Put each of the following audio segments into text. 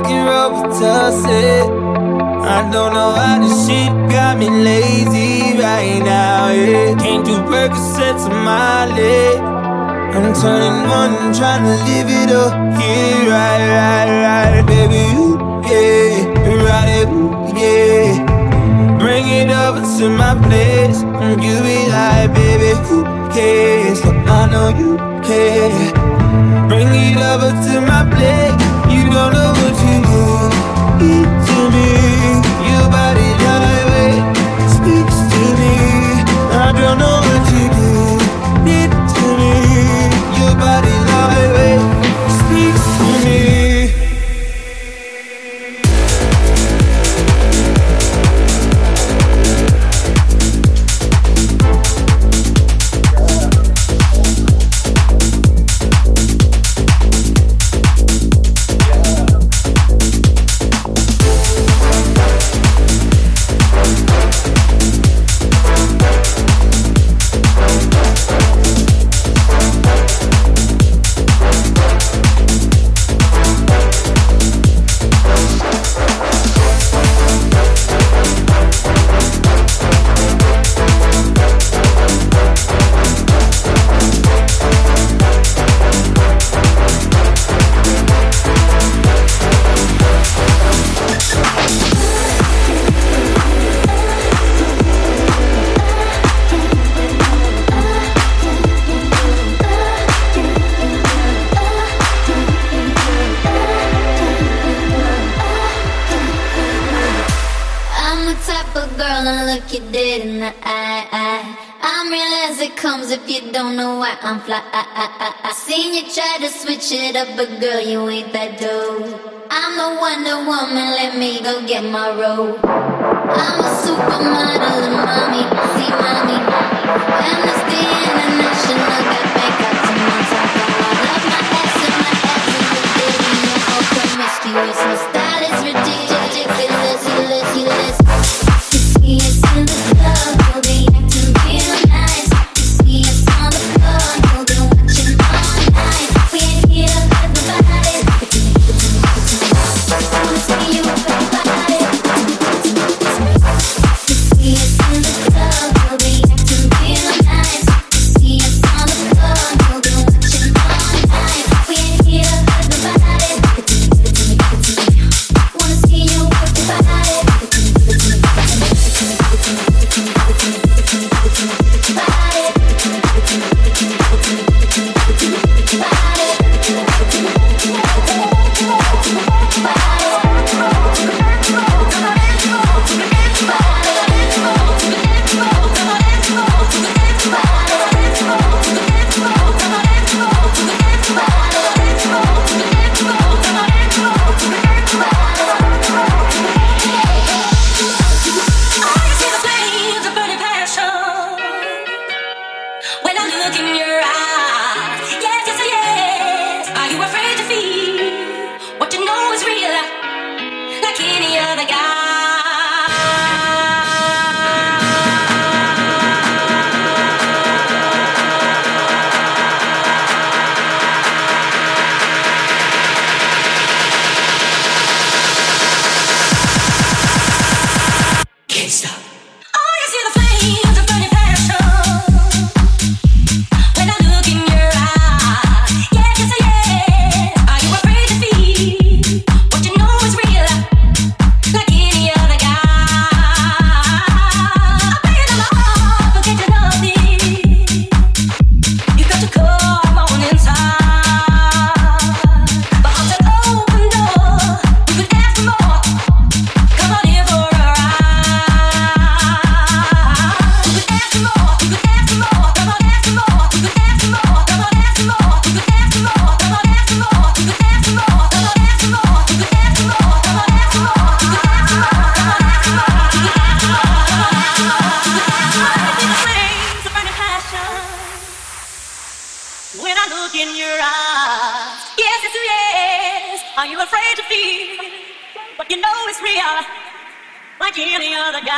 fucking robots it. I don't know how this shit got me lazy right now. Yeah. Can't do Percocets on my leg. I'm turning one, I'm trying to live it up. Yeah, right, right, right, baby. You, yeah, right, it, yeah. Bring it over to my place, and you be like, baby, who cares? I know you care. Bring it over to my place don't know what you mean. but girl, you ain't that dope. I'm a Wonder Woman, let me go get my robe. I'm a supermodel, and mommy, see mommy. Amnesty International got back out to my top. I love my ass and my ass is a ditty. I'm promiscuous, my style is ridiculous. Are you afraid to feel what you know is real? Like any other guy. Are you afraid to feel what you know is real, like any other guy?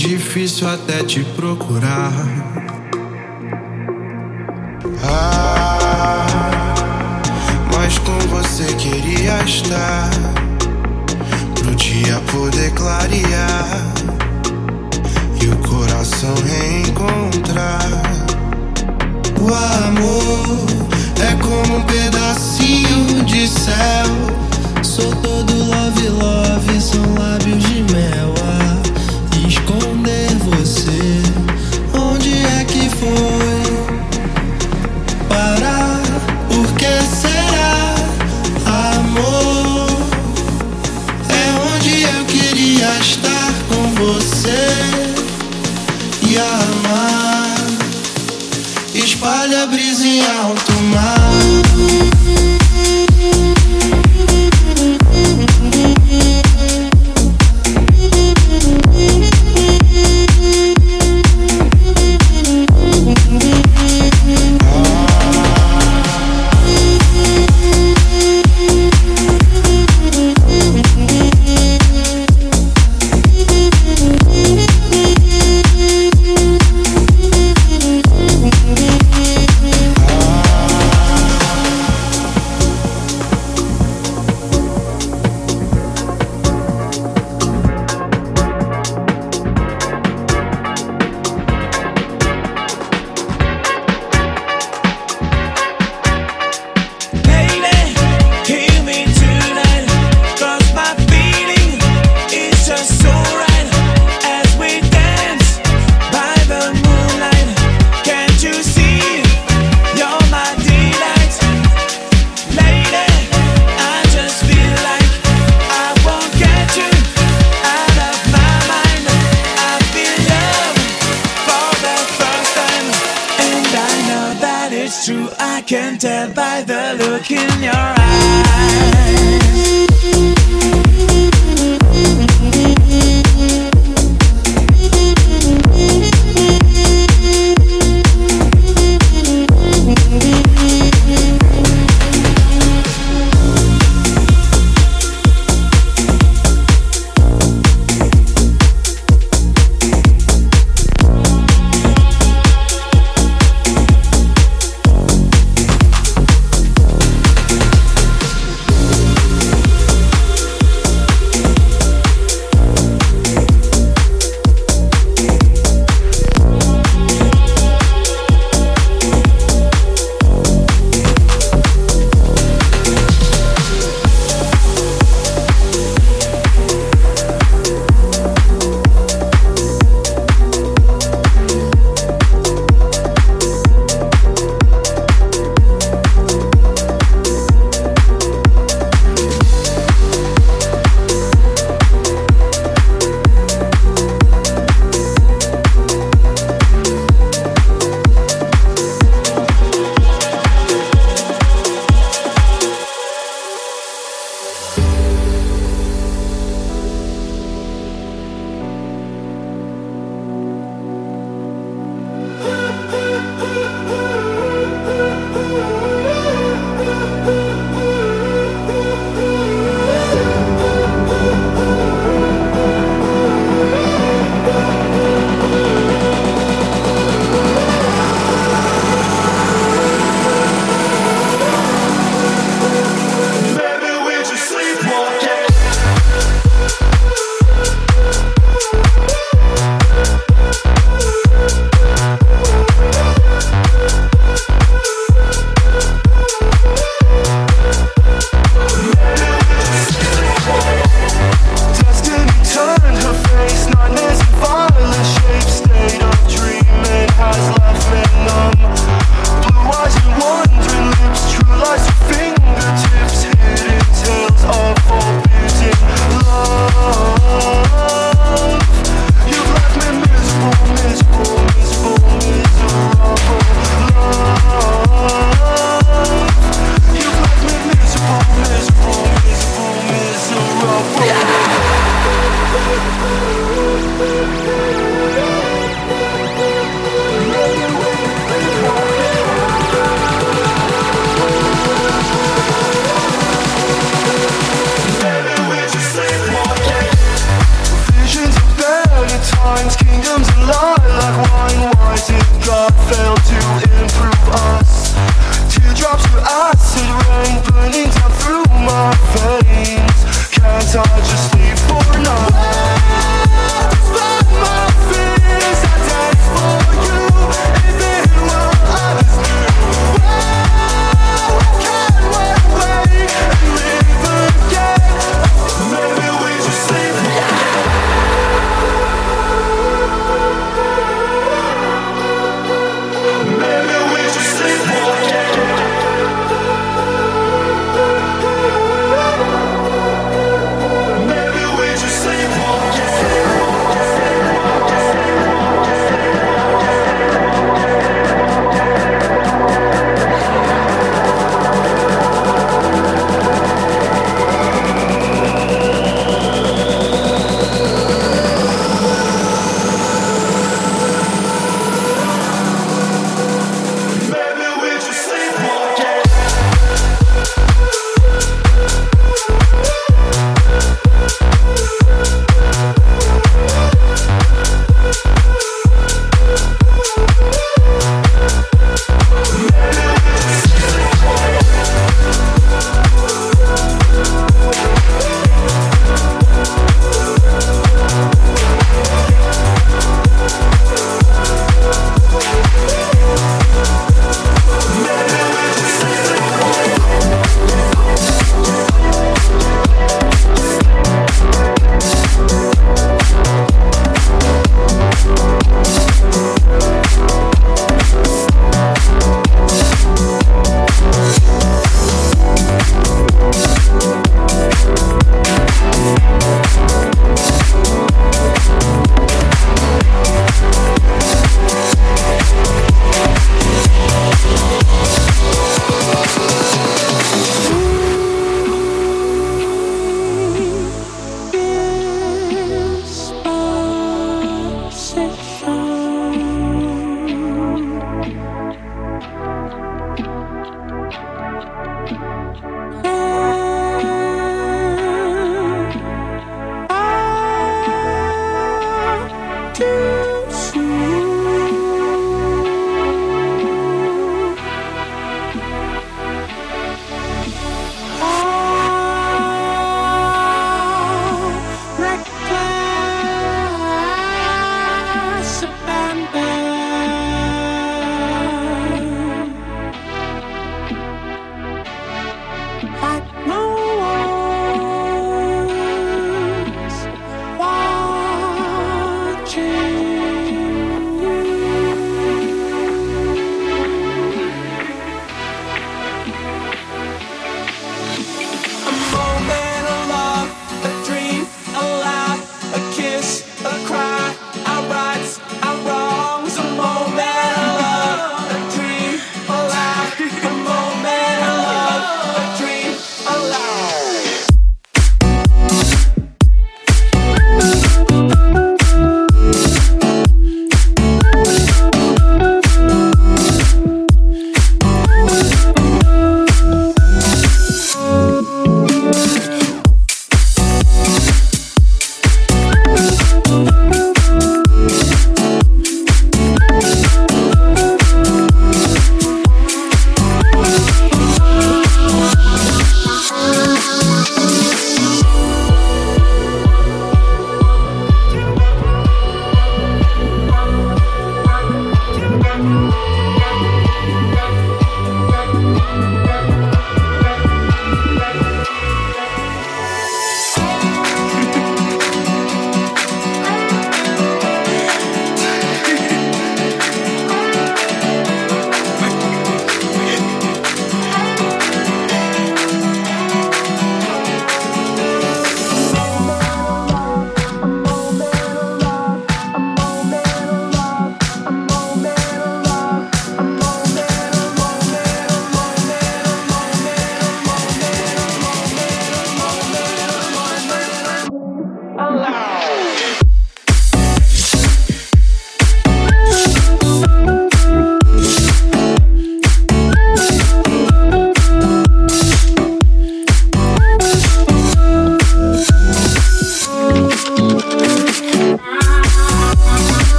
difícil até te procurar. Ah, mas com você queria estar pro dia poder clarear e o coração reencontrar. O amor é como um pedacinho de céu. Sou todo love, love, são lábios de mel. Ah, escondido. abres em alto.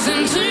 listen to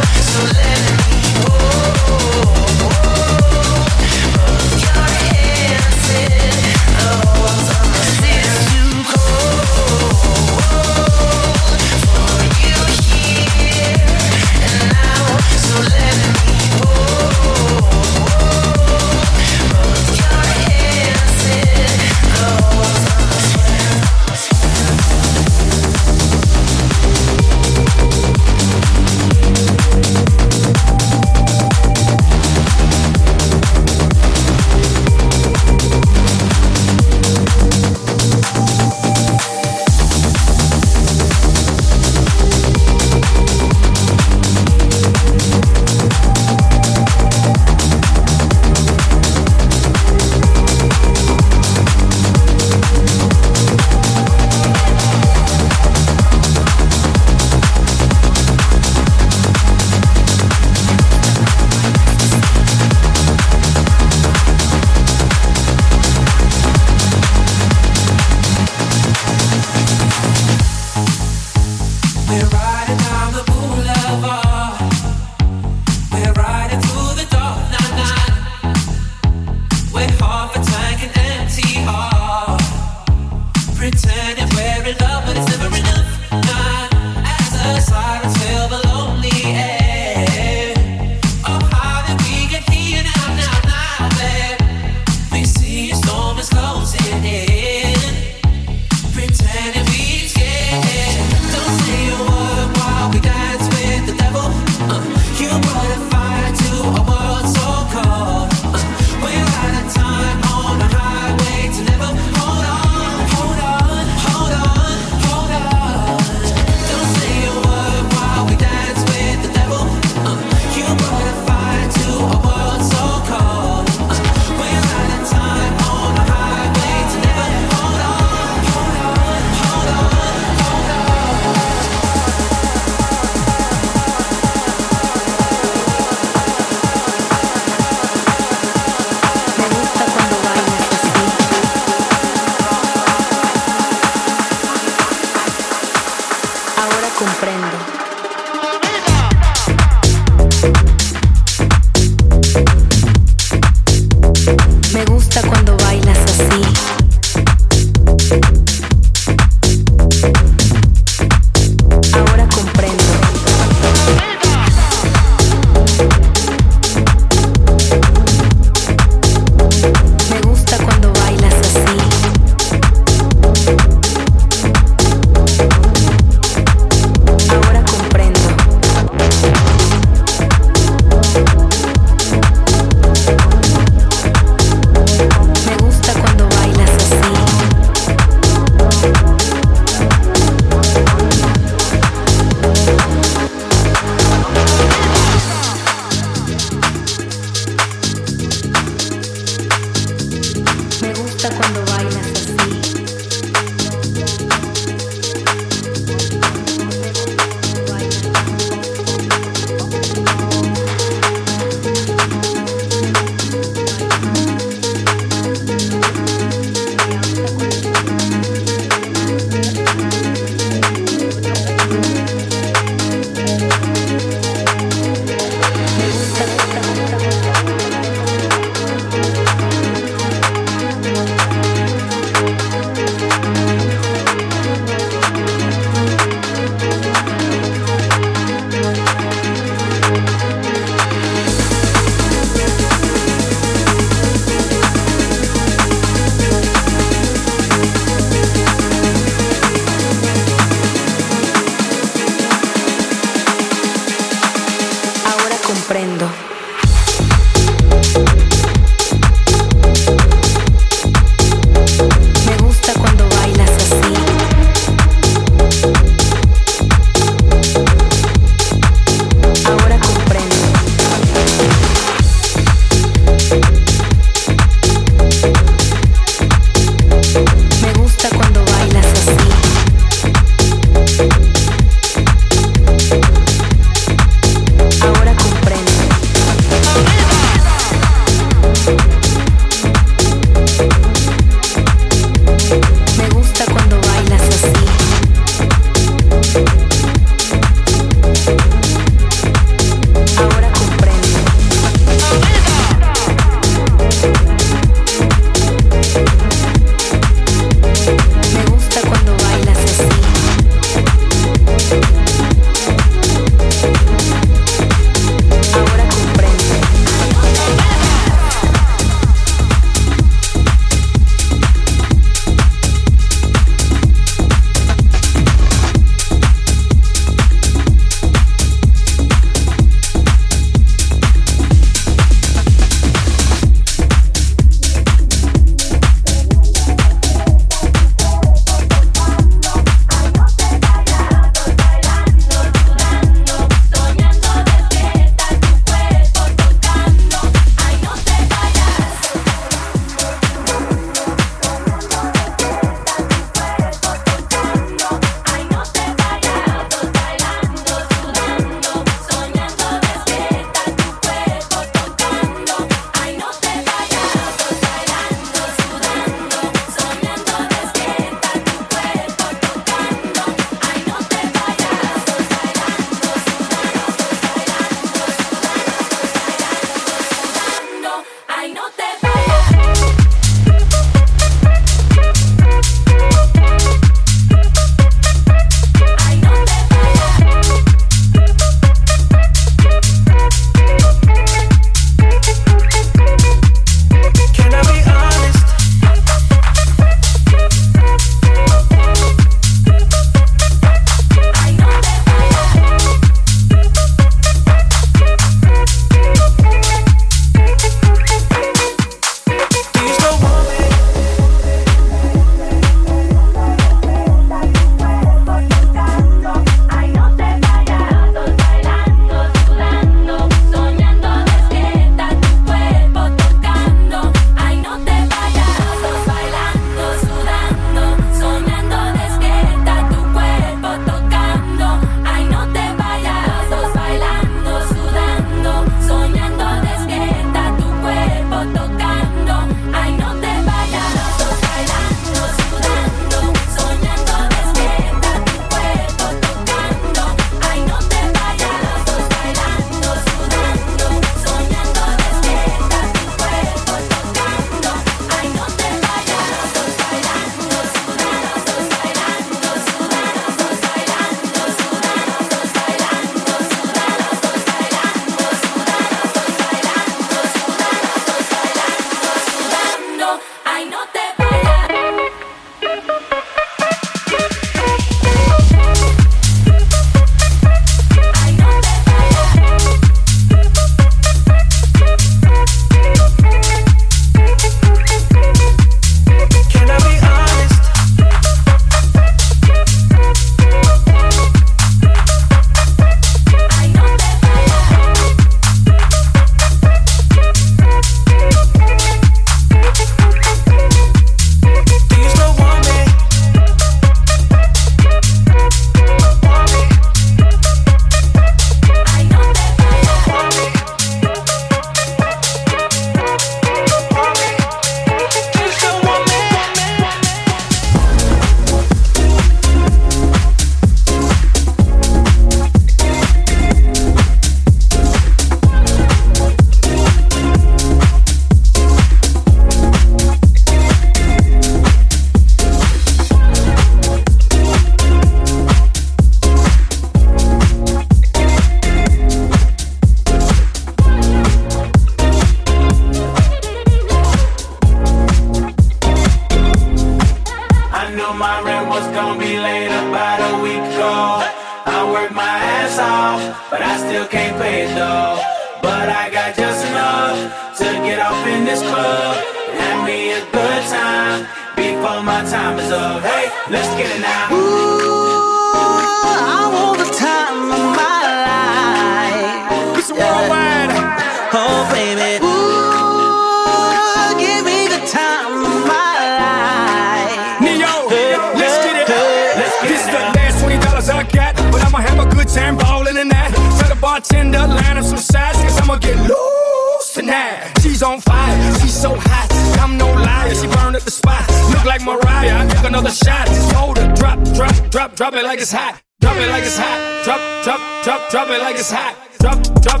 Time ballin' in that. Tell the bartender line up some sides, cause I'ma get loose tonight. She's on fire, she's so hot. I'm no liar, she burned up the spot. Look like Mariah, I took another shot. Hold her, drop, drop, drop, drop it like it's hot. Drop it like it's hot. Drop, drop, drop, drop it like it's hot. Drop, drop.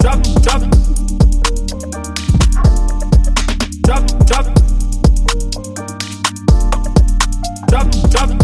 Drop, drop. Drop, drop. Drop, drop.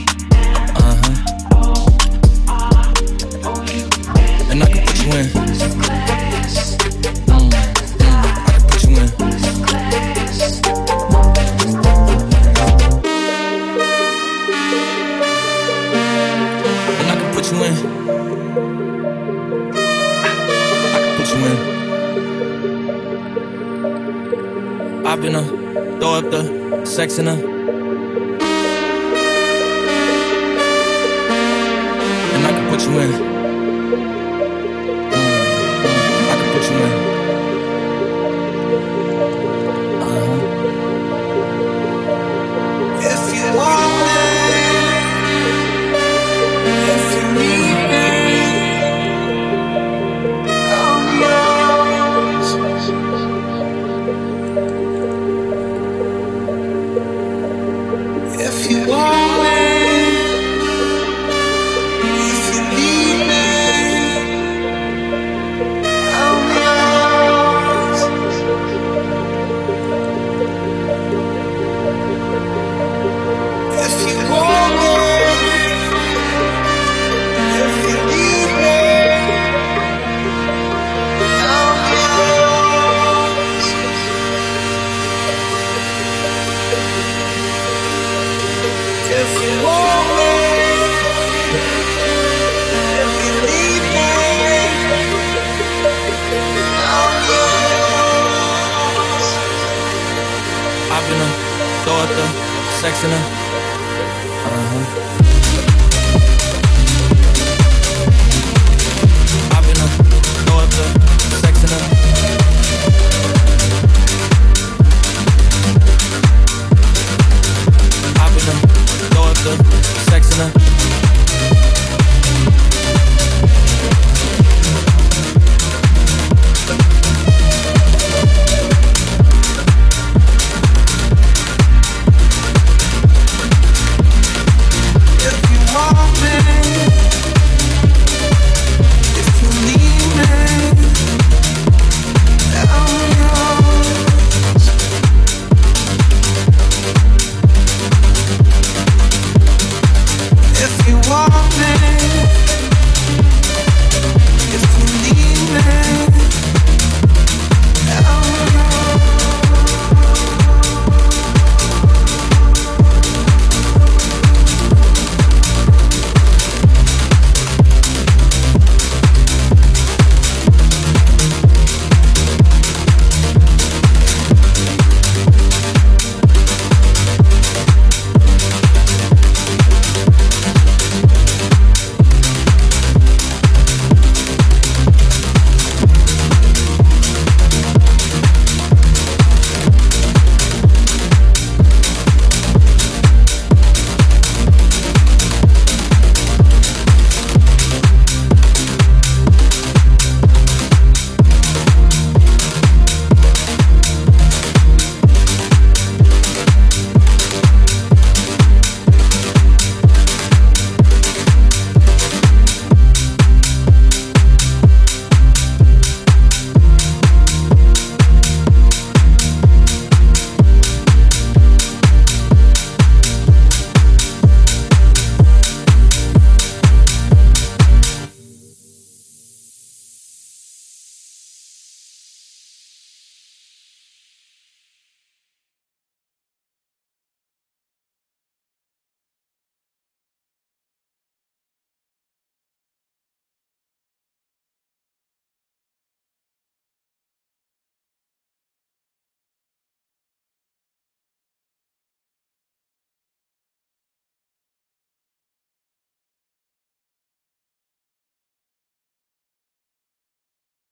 put you in. Mm, mm, I put you in. And I can put you in. I can put you in. I've been a throw up the sex in a. And I can put you in. You want